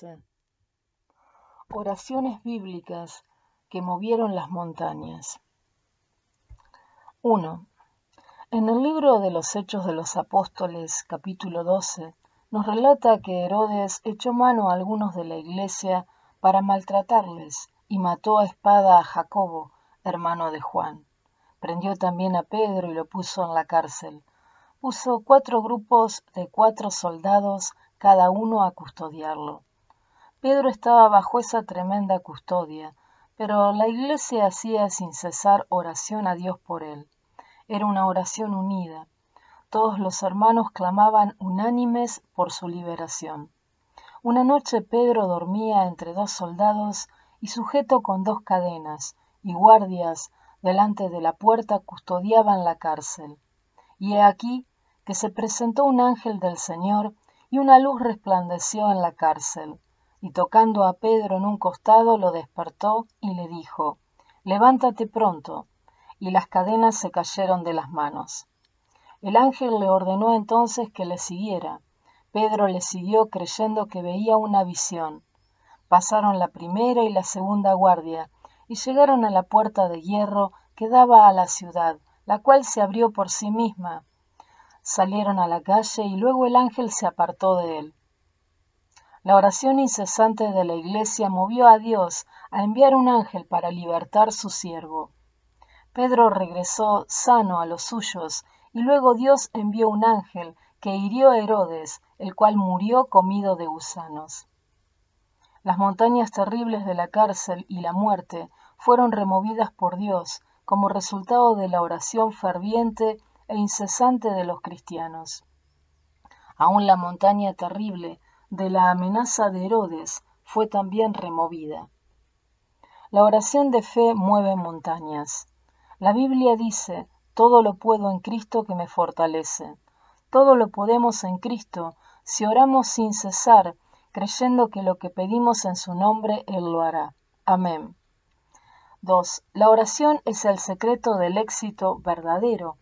Capítulo 15 Oraciones bíblicas que movieron las montañas 1. En el libro de los Hechos de los Apóstoles, capítulo 12, nos relata que Herodes echó mano a algunos de la iglesia para maltratarles y mató a espada a Jacobo, hermano de Juan. Prendió también a Pedro y lo puso en la cárcel. Puso cuatro grupos de cuatro soldados cada uno a custodiarlo. Pedro estaba bajo esa tremenda custodia, pero la iglesia hacía sin cesar oración a Dios por él. Era una oración unida. Todos los hermanos clamaban unánimes por su liberación. Una noche Pedro dormía entre dos soldados y sujeto con dos cadenas, y guardias delante de la puerta custodiaban la cárcel. Y he aquí que se presentó un ángel del Señor y una luz resplandeció en la cárcel, y tocando a Pedro en un costado lo despertó y le dijo, Levántate pronto, y las cadenas se cayeron de las manos. El ángel le ordenó entonces que le siguiera. Pedro le siguió creyendo que veía una visión. Pasaron la primera y la segunda guardia, y llegaron a la puerta de hierro que daba a la ciudad, la cual se abrió por sí misma, salieron a la calle y luego el ángel se apartó de él. La oración incesante de la iglesia movió a Dios a enviar un ángel para libertar su siervo. Pedro regresó sano a los suyos y luego Dios envió un ángel que hirió a Herodes, el cual murió comido de gusanos. Las montañas terribles de la cárcel y la muerte fueron removidas por Dios como resultado de la oración ferviente e incesante de los cristianos. Aún la montaña terrible de la amenaza de Herodes fue también removida. La oración de fe mueve montañas. La Biblia dice, todo lo puedo en Cristo que me fortalece. Todo lo podemos en Cristo si oramos sin cesar, creyendo que lo que pedimos en su nombre Él lo hará. Amén. 2. La oración es el secreto del éxito verdadero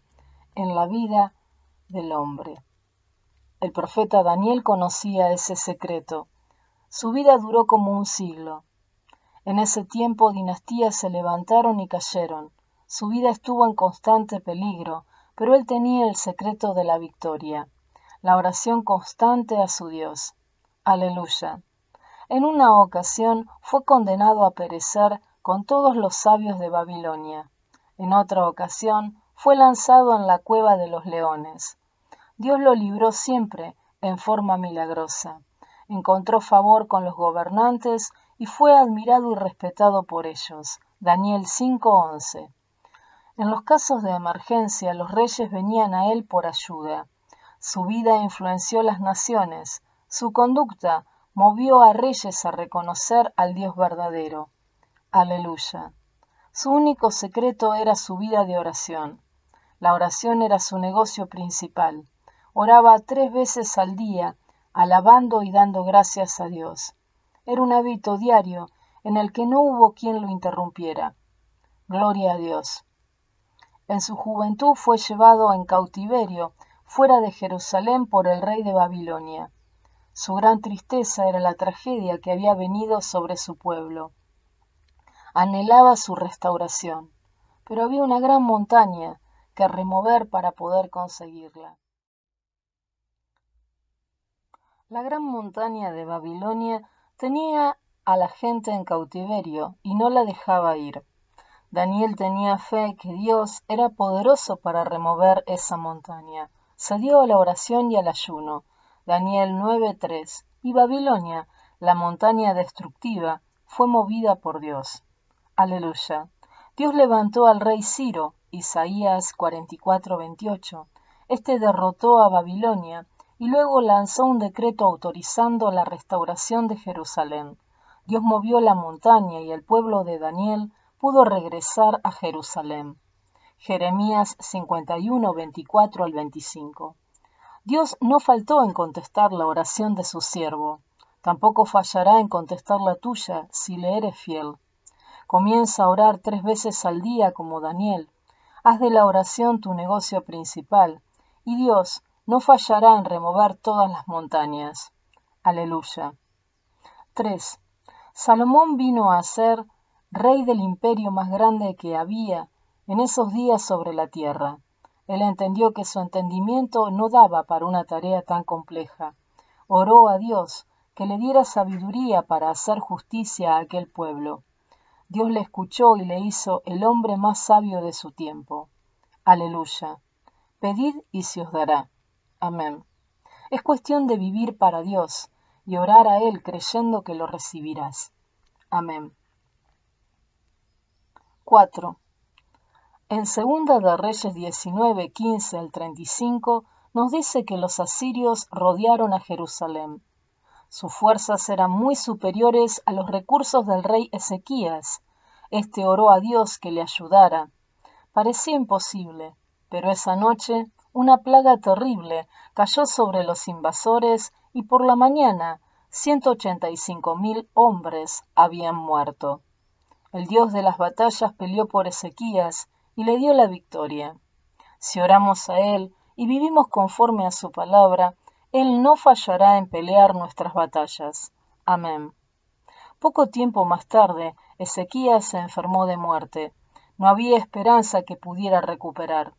en la vida del hombre. El profeta Daniel conocía ese secreto. Su vida duró como un siglo. En ese tiempo dinastías se levantaron y cayeron. Su vida estuvo en constante peligro, pero él tenía el secreto de la victoria, la oración constante a su Dios. Aleluya. En una ocasión fue condenado a perecer con todos los sabios de Babilonia. En otra ocasión fue lanzado en la cueva de los leones. Dios lo libró siempre en forma milagrosa. Encontró favor con los gobernantes y fue admirado y respetado por ellos. Daniel 5:11. En los casos de emergencia, los reyes venían a él por ayuda. Su vida influenció las naciones. Su conducta movió a reyes a reconocer al Dios verdadero. Aleluya. Su único secreto era su vida de oración. La oración era su negocio principal. Oraba tres veces al día, alabando y dando gracias a Dios. Era un hábito diario en el que no hubo quien lo interrumpiera. Gloria a Dios. En su juventud fue llevado en cautiverio fuera de Jerusalén por el rey de Babilonia. Su gran tristeza era la tragedia que había venido sobre su pueblo. Anhelaba su restauración, pero había una gran montaña que remover para poder conseguirla. La gran montaña de Babilonia tenía a la gente en cautiverio y no la dejaba ir. Daniel tenía fe que Dios era poderoso para remover esa montaña. Se dio a la oración y al ayuno. Daniel 9:3. Y Babilonia, la montaña destructiva, fue movida por Dios. Aleluya. Dios levantó al rey Ciro, Isaías 44:28. Este derrotó a Babilonia y luego lanzó un decreto autorizando la restauración de Jerusalén. Dios movió la montaña y el pueblo de Daniel pudo regresar a Jerusalén. Jeremías 51, 24 al 25. Dios no faltó en contestar la oración de su siervo, tampoco fallará en contestar la tuya si le eres fiel. Comienza a orar tres veces al día como Daniel, Haz de la oración tu negocio principal, y Dios no fallará en remover todas las montañas. Aleluya. 3. Salomón vino a ser rey del imperio más grande que había en esos días sobre la tierra. Él entendió que su entendimiento no daba para una tarea tan compleja. Oró a Dios que le diera sabiduría para hacer justicia a aquel pueblo. Dios le escuchó y le hizo el hombre más sabio de su tiempo. Aleluya. Pedid y se os dará. Amén. Es cuestión de vivir para Dios y orar a Él creyendo que lo recibirás. Amén. 4. En Segunda de Reyes 19, 15 al 35 nos dice que los asirios rodearon a Jerusalén. Sus fuerzas eran muy superiores a los recursos del rey Ezequías. Este oró a Dios que le ayudara. Parecía imposible, pero esa noche una plaga terrible cayó sobre los invasores y por la mañana ciento ochenta y cinco mil hombres habían muerto. El Dios de las batallas peleó por Ezequías y le dio la victoria. Si oramos a Él y vivimos conforme a su palabra, Él no fallará en pelear nuestras batallas. Amén. Poco tiempo más tarde, Ezequías se enfermó de muerte. No había esperanza que pudiera recuperar.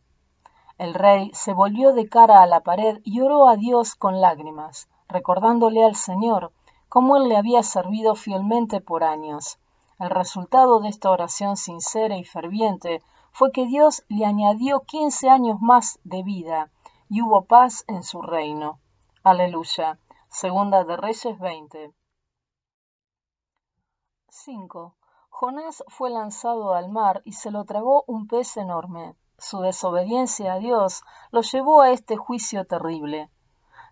El rey se volvió de cara a la pared y oró a Dios con lágrimas, recordándole al Señor cómo él le había servido fielmente por años. El resultado de esta oración sincera y ferviente fue que Dios le añadió quince años más de vida y hubo paz en su reino. Aleluya. Segunda de Reyes 20. 5. Jonás fue lanzado al mar y se lo tragó un pez enorme. Su desobediencia a Dios lo llevó a este juicio terrible.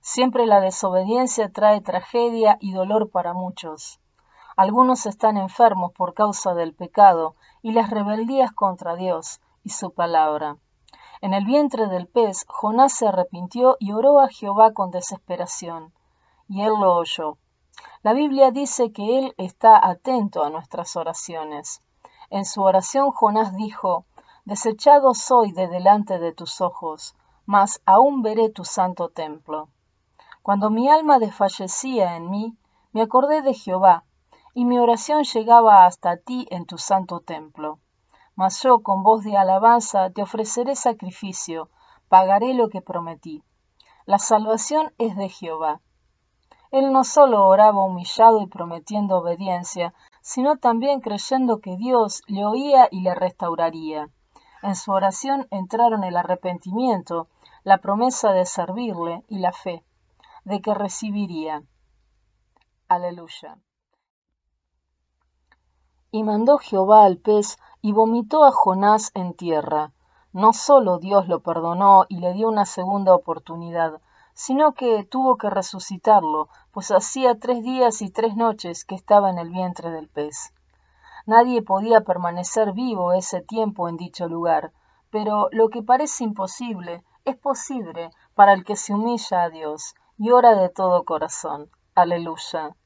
Siempre la desobediencia trae tragedia y dolor para muchos. Algunos están enfermos por causa del pecado y las rebeldías contra Dios y su palabra. En el vientre del pez, Jonás se arrepintió y oró a Jehová con desesperación, y él lo oyó. La Biblia dice que él está atento a nuestras oraciones. En su oración Jonás dijo, Desechado soy de delante de tus ojos, mas aún veré tu santo templo. Cuando mi alma desfallecía en mí, me acordé de Jehová, y mi oración llegaba hasta ti en tu santo templo. Mas yo con voz de alabanza te ofreceré sacrificio, pagaré lo que prometí. La salvación es de Jehová. Él no solo oraba humillado y prometiendo obediencia, sino también creyendo que Dios le oía y le restauraría. En su oración entraron el arrepentimiento, la promesa de servirle y la fe, de que recibiría. Aleluya. Y mandó Jehová al pez y vomitó a Jonás en tierra. No solo Dios lo perdonó y le dio una segunda oportunidad, sino que tuvo que resucitarlo, pues hacía tres días y tres noches que estaba en el vientre del pez. Nadie podía permanecer vivo ese tiempo en dicho lugar, pero lo que parece imposible es posible para el que se humilla a Dios y ora de todo corazón. Aleluya.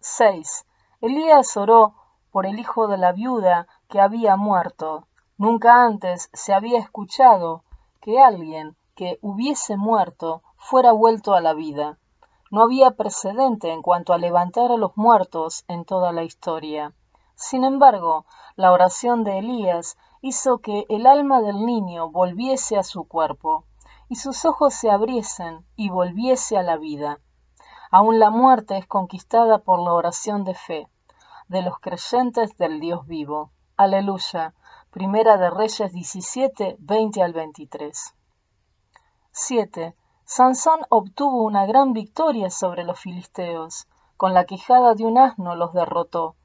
6. Elías oró por el hijo de la viuda que había muerto. Nunca antes se había escuchado que alguien que hubiese muerto fuera vuelto a la vida. No había precedente en cuanto a levantar a los muertos en toda la historia. Sin embargo, la oración de Elías hizo que el alma del niño volviese a su cuerpo, y sus ojos se abriesen y volviese a la vida. Aún la muerte es conquistada por la oración de fe de los creyentes del Dios vivo. Aleluya. Primera de Reyes 17, 20 al 23. 7. Sansón obtuvo una gran victoria sobre los filisteos. Con la quijada de un asno los derrotó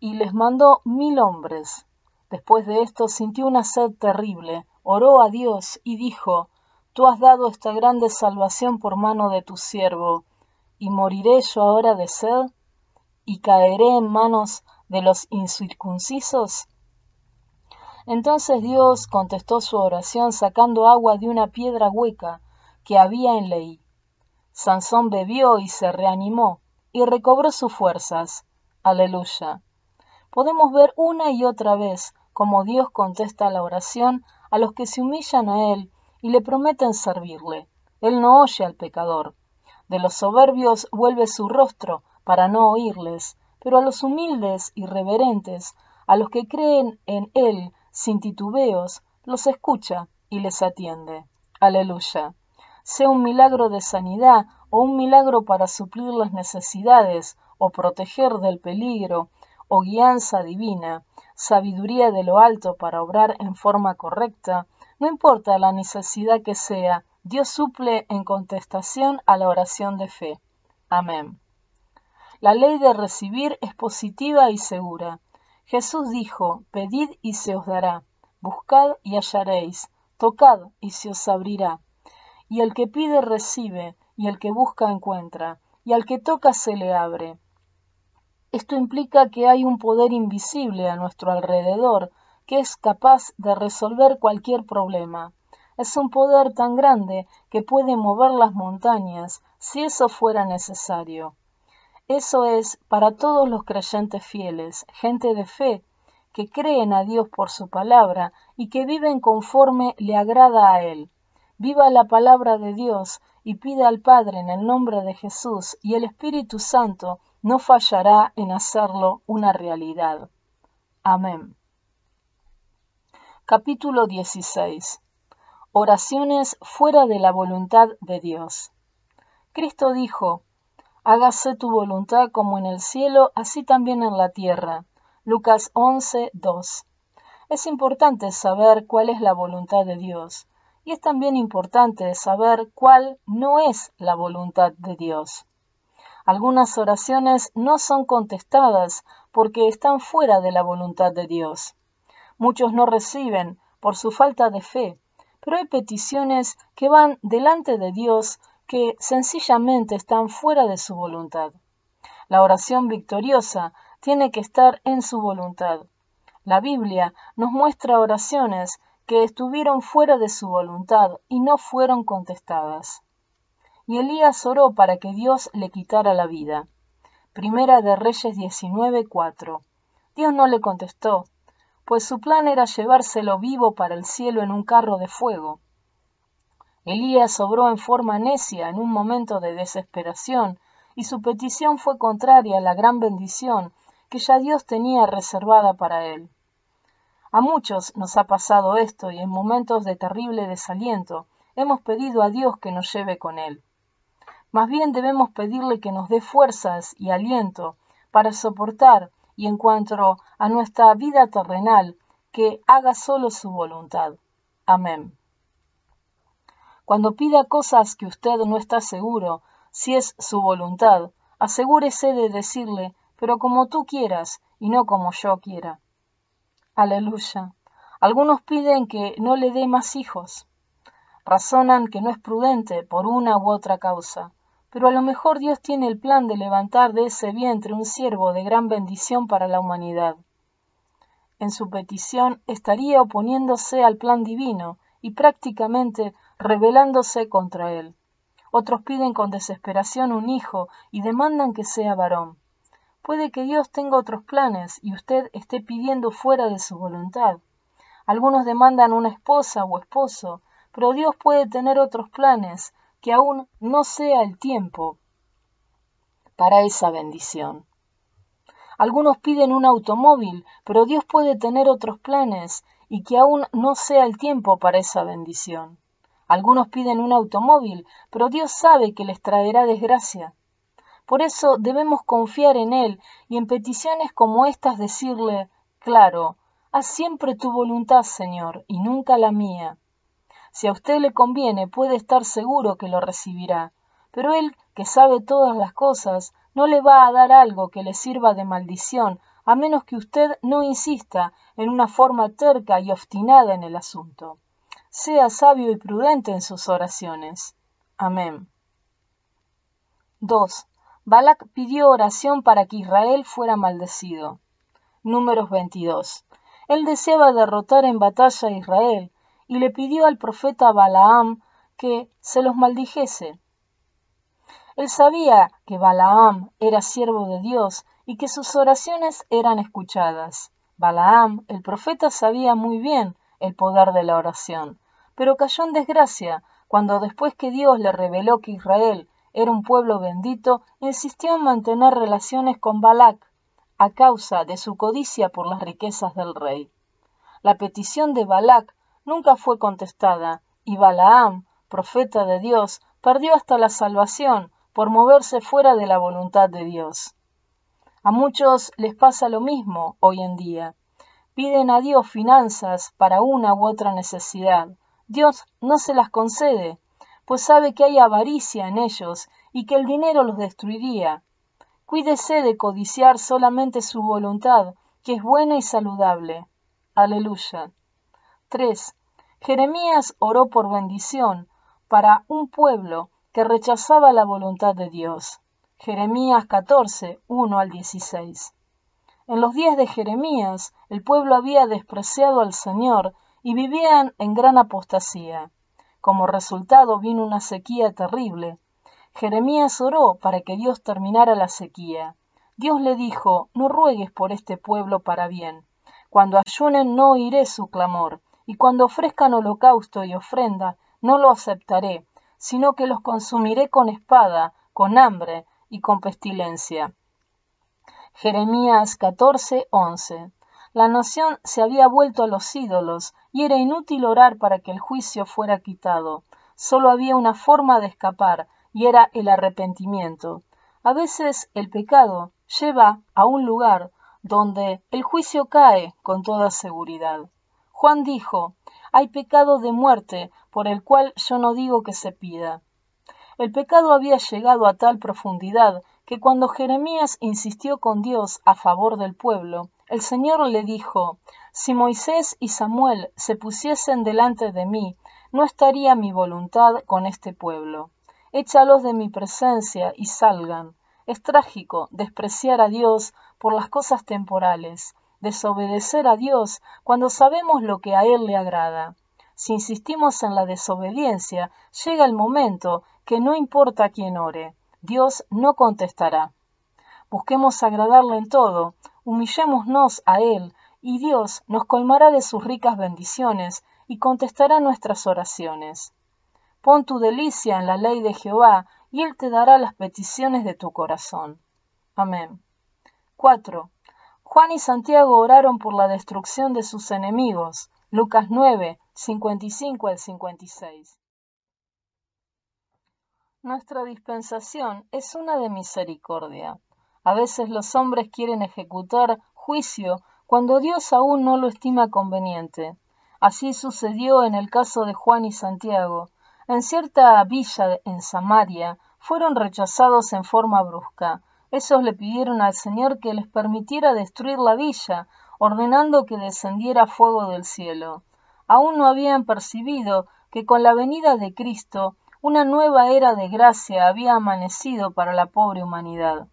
y les mandó mil hombres. Después de esto sintió una sed terrible, oró a Dios y dijo, Tú has dado esta grande salvación por mano de tu siervo, ¿y moriré yo ahora de sed? y caeré en manos de los incircuncisos? Entonces Dios contestó su oración sacando agua de una piedra hueca que había en Leí. Sansón bebió y se reanimó y recobró sus fuerzas. Aleluya. Podemos ver una y otra vez cómo Dios contesta la oración a los que se humillan a Él y le prometen servirle. Él no oye al pecador. De los soberbios vuelve su rostro para no oírles, pero a los humildes y reverentes, a los que creen en Él sin titubeos, los escucha y les atiende. Aleluya. Sea un milagro de sanidad o un milagro para suplir las necesidades o proteger del peligro o guianza divina, sabiduría de lo alto para obrar en forma correcta, no importa la necesidad que sea, Dios suple en contestación a la oración de fe. Amén. La ley de recibir es positiva y segura. Jesús dijo, Pedid y se os dará, buscad y hallaréis, tocad y se os abrirá. Y el que pide recibe, y el que busca encuentra, y al que toca se le abre. Esto implica que hay un poder invisible a nuestro alrededor que es capaz de resolver cualquier problema. Es un poder tan grande que puede mover las montañas si eso fuera necesario. Eso es para todos los creyentes fieles, gente de fe, que creen a Dios por su palabra y que viven conforme le agrada a Él. Viva la palabra de Dios y pida al Padre en el nombre de Jesús y el Espíritu Santo no fallará en hacerlo una realidad. Amén. Capítulo 16. Oraciones fuera de la voluntad de Dios. Cristo dijo, Hágase tu voluntad como en el cielo, así también en la tierra. Lucas 11, 2. Es importante saber cuál es la voluntad de Dios, y es también importante saber cuál no es la voluntad de Dios. Algunas oraciones no son contestadas porque están fuera de la voluntad de Dios. Muchos no reciben por su falta de fe, pero hay peticiones que van delante de Dios que sencillamente están fuera de su voluntad. La oración victoriosa tiene que estar en su voluntad. La Biblia nos muestra oraciones que estuvieron fuera de su voluntad y no fueron contestadas y Elías oró para que Dios le quitara la vida. Primera de Reyes 19:4. Dios no le contestó, pues su plan era llevárselo vivo para el cielo en un carro de fuego. Elías obró en forma necia en un momento de desesperación, y su petición fue contraria a la gran bendición que ya Dios tenía reservada para él. A muchos nos ha pasado esto y en momentos de terrible desaliento hemos pedido a Dios que nos lleve con él. Más bien debemos pedirle que nos dé fuerzas y aliento para soportar y en cuanto a nuestra vida terrenal, que haga solo su voluntad. Amén. Cuando pida cosas que usted no está seguro si es su voluntad, asegúrese de decirle, pero como tú quieras y no como yo quiera. Aleluya. Algunos piden que no le dé más hijos. Razonan que no es prudente por una u otra causa. Pero a lo mejor Dios tiene el plan de levantar de ese vientre un siervo de gran bendición para la humanidad. En su petición estaría oponiéndose al plan divino y prácticamente rebelándose contra él. Otros piden con desesperación un hijo y demandan que sea varón. Puede que Dios tenga otros planes y usted esté pidiendo fuera de su voluntad. Algunos demandan una esposa o esposo, pero Dios puede tener otros planes que aún no sea el tiempo para esa bendición. Algunos piden un automóvil, pero Dios puede tener otros planes y que aún no sea el tiempo para esa bendición. Algunos piden un automóvil, pero Dios sabe que les traerá desgracia. Por eso debemos confiar en Él y en peticiones como estas decirle, claro, haz siempre tu voluntad, Señor, y nunca la mía. Si a usted le conviene, puede estar seguro que lo recibirá. Pero él, que sabe todas las cosas, no le va a dar algo que le sirva de maldición, a menos que usted no insista en una forma terca y obstinada en el asunto. Sea sabio y prudente en sus oraciones. Amén. 2. Balak pidió oración para que Israel fuera maldecido. Números 22. Él deseaba derrotar en batalla a Israel, y le pidió al profeta Balaam que se los maldijese. Él sabía que Balaam era siervo de Dios y que sus oraciones eran escuchadas. Balaam, el profeta, sabía muy bien el poder de la oración, pero cayó en desgracia cuando después que Dios le reveló que Israel era un pueblo bendito, insistió en mantener relaciones con Balac, a causa de su codicia por las riquezas del rey. La petición de Balac nunca fue contestada, y Balaam, profeta de Dios, perdió hasta la salvación por moverse fuera de la voluntad de Dios. A muchos les pasa lo mismo hoy en día. Piden a Dios finanzas para una u otra necesidad. Dios no se las concede, pues sabe que hay avaricia en ellos y que el dinero los destruiría. Cuídese de codiciar solamente su voluntad, que es buena y saludable. Aleluya. 3. Jeremías oró por bendición para un pueblo que rechazaba la voluntad de Dios. Jeremías 14, 1 al 16. En los días de Jeremías, el pueblo había despreciado al Señor y vivían en gran apostasía. Como resultado vino una sequía terrible, Jeremías oró para que Dios terminara la sequía. Dios le dijo, no ruegues por este pueblo para bien. Cuando ayunen no oiré su clamor, y cuando ofrezcan holocausto y ofrenda, no lo aceptaré, sino que los consumiré con espada, con hambre y con pestilencia. Jeremías 14, 11. La nación se había vuelto a los ídolos, y era inútil orar para que el juicio fuera quitado. Solo había una forma de escapar, y era el arrepentimiento. A veces el pecado lleva a un lugar donde el juicio cae con toda seguridad. Juan dijo, hay pecado de muerte por el cual yo no digo que se pida. El pecado había llegado a tal profundidad que cuando Jeremías insistió con Dios a favor del pueblo, el Señor le dijo, Si Moisés y Samuel se pusiesen delante de mí, no estaría mi voluntad con este pueblo. Échalos de mi presencia y salgan. Es trágico despreciar a Dios por las cosas temporales, desobedecer a Dios cuando sabemos lo que a Él le agrada. Si insistimos en la desobediencia, llega el momento que no importa quién ore, Dios no contestará. Busquemos agradarle en todo, humillémonos a Él, y Dios nos colmará de sus ricas bendiciones y contestará nuestras oraciones. Pon tu delicia en la ley de Jehová, y Él te dará las peticiones de tu corazón. Amén. 4. Juan y Santiago oraron por la destrucción de sus enemigos. Lucas 9, 55 al 56. Nuestra dispensación es una de misericordia. A veces los hombres quieren ejecutar juicio cuando Dios aún no lo estima conveniente. Así sucedió en el caso de Juan y Santiago. En cierta villa en Samaria fueron rechazados en forma brusca. Esos le pidieron al Señor que les permitiera destruir la villa, ordenando que descendiera fuego del cielo. Aún no habían percibido que con la venida de Cristo una nueva era de gracia había amanecido para la pobre humanidad.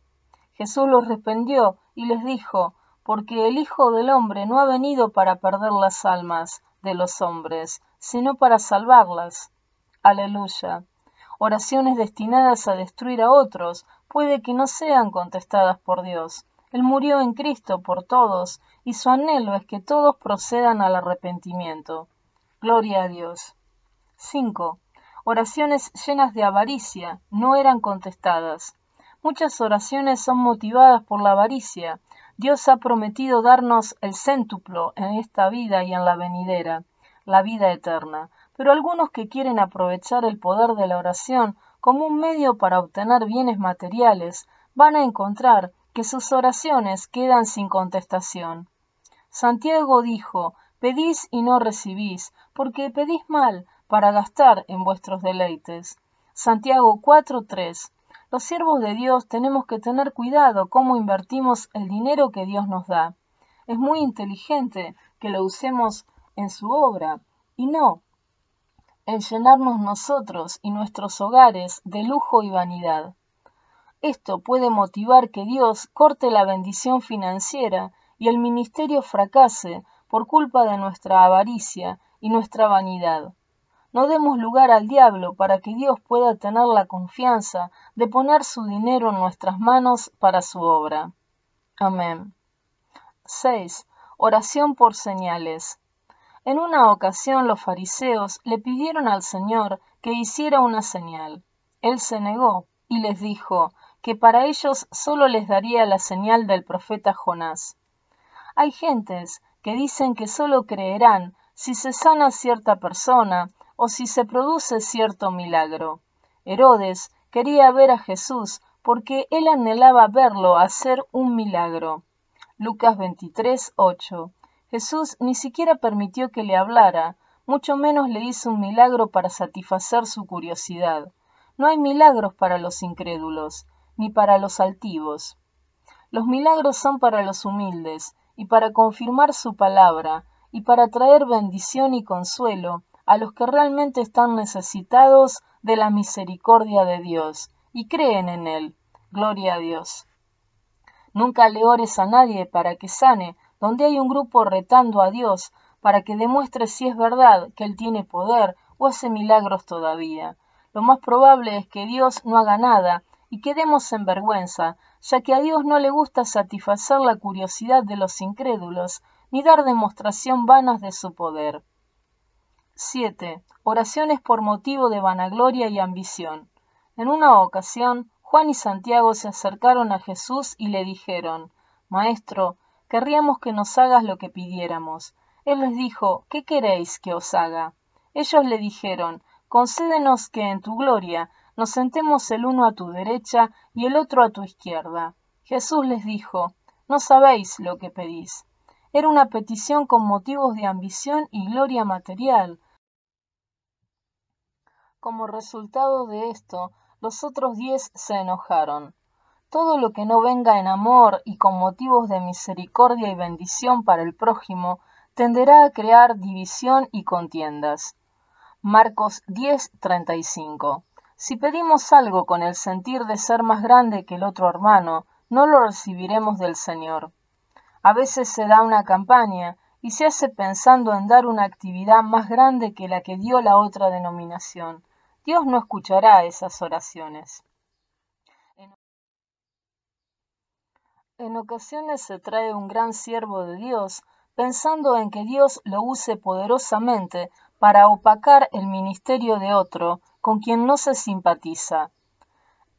Jesús los respondió y les dijo, porque el Hijo del Hombre no ha venido para perder las almas de los hombres, sino para salvarlas. Aleluya. Oraciones destinadas a destruir a otros puede que no sean contestadas por Dios. Él murió en Cristo por todos y su anhelo es que todos procedan al arrepentimiento. Gloria a Dios. 5. Oraciones llenas de avaricia no eran contestadas. Muchas oraciones son motivadas por la avaricia. Dios ha prometido darnos el céntuplo en esta vida y en la venidera, la vida eterna pero algunos que quieren aprovechar el poder de la oración como un medio para obtener bienes materiales van a encontrar que sus oraciones quedan sin contestación. Santiago dijo, Pedís y no recibís, porque pedís mal para gastar en vuestros deleites. Santiago 4.3. Los siervos de Dios tenemos que tener cuidado cómo invertimos el dinero que Dios nos da. Es muy inteligente que lo usemos en su obra y no en llenarnos nosotros y nuestros hogares de lujo y vanidad. Esto puede motivar que Dios corte la bendición financiera y el ministerio fracase por culpa de nuestra avaricia y nuestra vanidad. No demos lugar al diablo para que Dios pueda tener la confianza de poner su dinero en nuestras manos para su obra. Amén. 6. Oración por señales. En una ocasión los fariseos le pidieron al Señor que hiciera una señal. Él se negó y les dijo que para ellos solo les daría la señal del profeta Jonás. Hay gentes que dicen que solo creerán si se sana cierta persona o si se produce cierto milagro. Herodes quería ver a Jesús porque él anhelaba verlo hacer un milagro. Lucas 23, 8. Jesús ni siquiera permitió que le hablara, mucho menos le hizo un milagro para satisfacer su curiosidad. No hay milagros para los incrédulos, ni para los altivos. Los milagros son para los humildes, y para confirmar su palabra, y para traer bendición y consuelo a los que realmente están necesitados de la misericordia de Dios, y creen en Él. Gloria a Dios. Nunca le ores a nadie para que sane, donde hay un grupo retando a Dios, para que demuestre si es verdad que Él tiene poder o hace milagros todavía. Lo más probable es que Dios no haga nada y quedemos en vergüenza, ya que a Dios no le gusta satisfacer la curiosidad de los incrédulos, ni dar demostración vanas de su poder. 7. Oraciones por motivo de vanagloria y ambición. En una ocasión, Juan y Santiago se acercaron a Jesús y le dijeron, Maestro, querríamos que nos hagas lo que pidiéramos. Él les dijo, ¿qué queréis que os haga? Ellos le dijeron, concédenos que en tu gloria nos sentemos el uno a tu derecha y el otro a tu izquierda. Jesús les dijo, no sabéis lo que pedís. Era una petición con motivos de ambición y gloria material. Como resultado de esto, los otros diez se enojaron. Todo lo que no venga en amor y con motivos de misericordia y bendición para el prójimo tenderá a crear división y contiendas. Marcos 10:35 Si pedimos algo con el sentir de ser más grande que el otro hermano, no lo recibiremos del Señor. A veces se da una campaña y se hace pensando en dar una actividad más grande que la que dio la otra denominación. Dios no escuchará esas oraciones. En ocasiones se trae un gran siervo de Dios pensando en que Dios lo use poderosamente para opacar el ministerio de otro con quien no se simpatiza.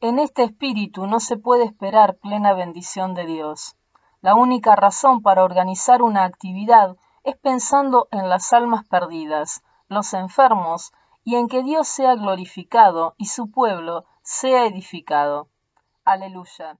En este espíritu no se puede esperar plena bendición de Dios. La única razón para organizar una actividad es pensando en las almas perdidas, los enfermos y en que Dios sea glorificado y su pueblo sea edificado. Aleluya.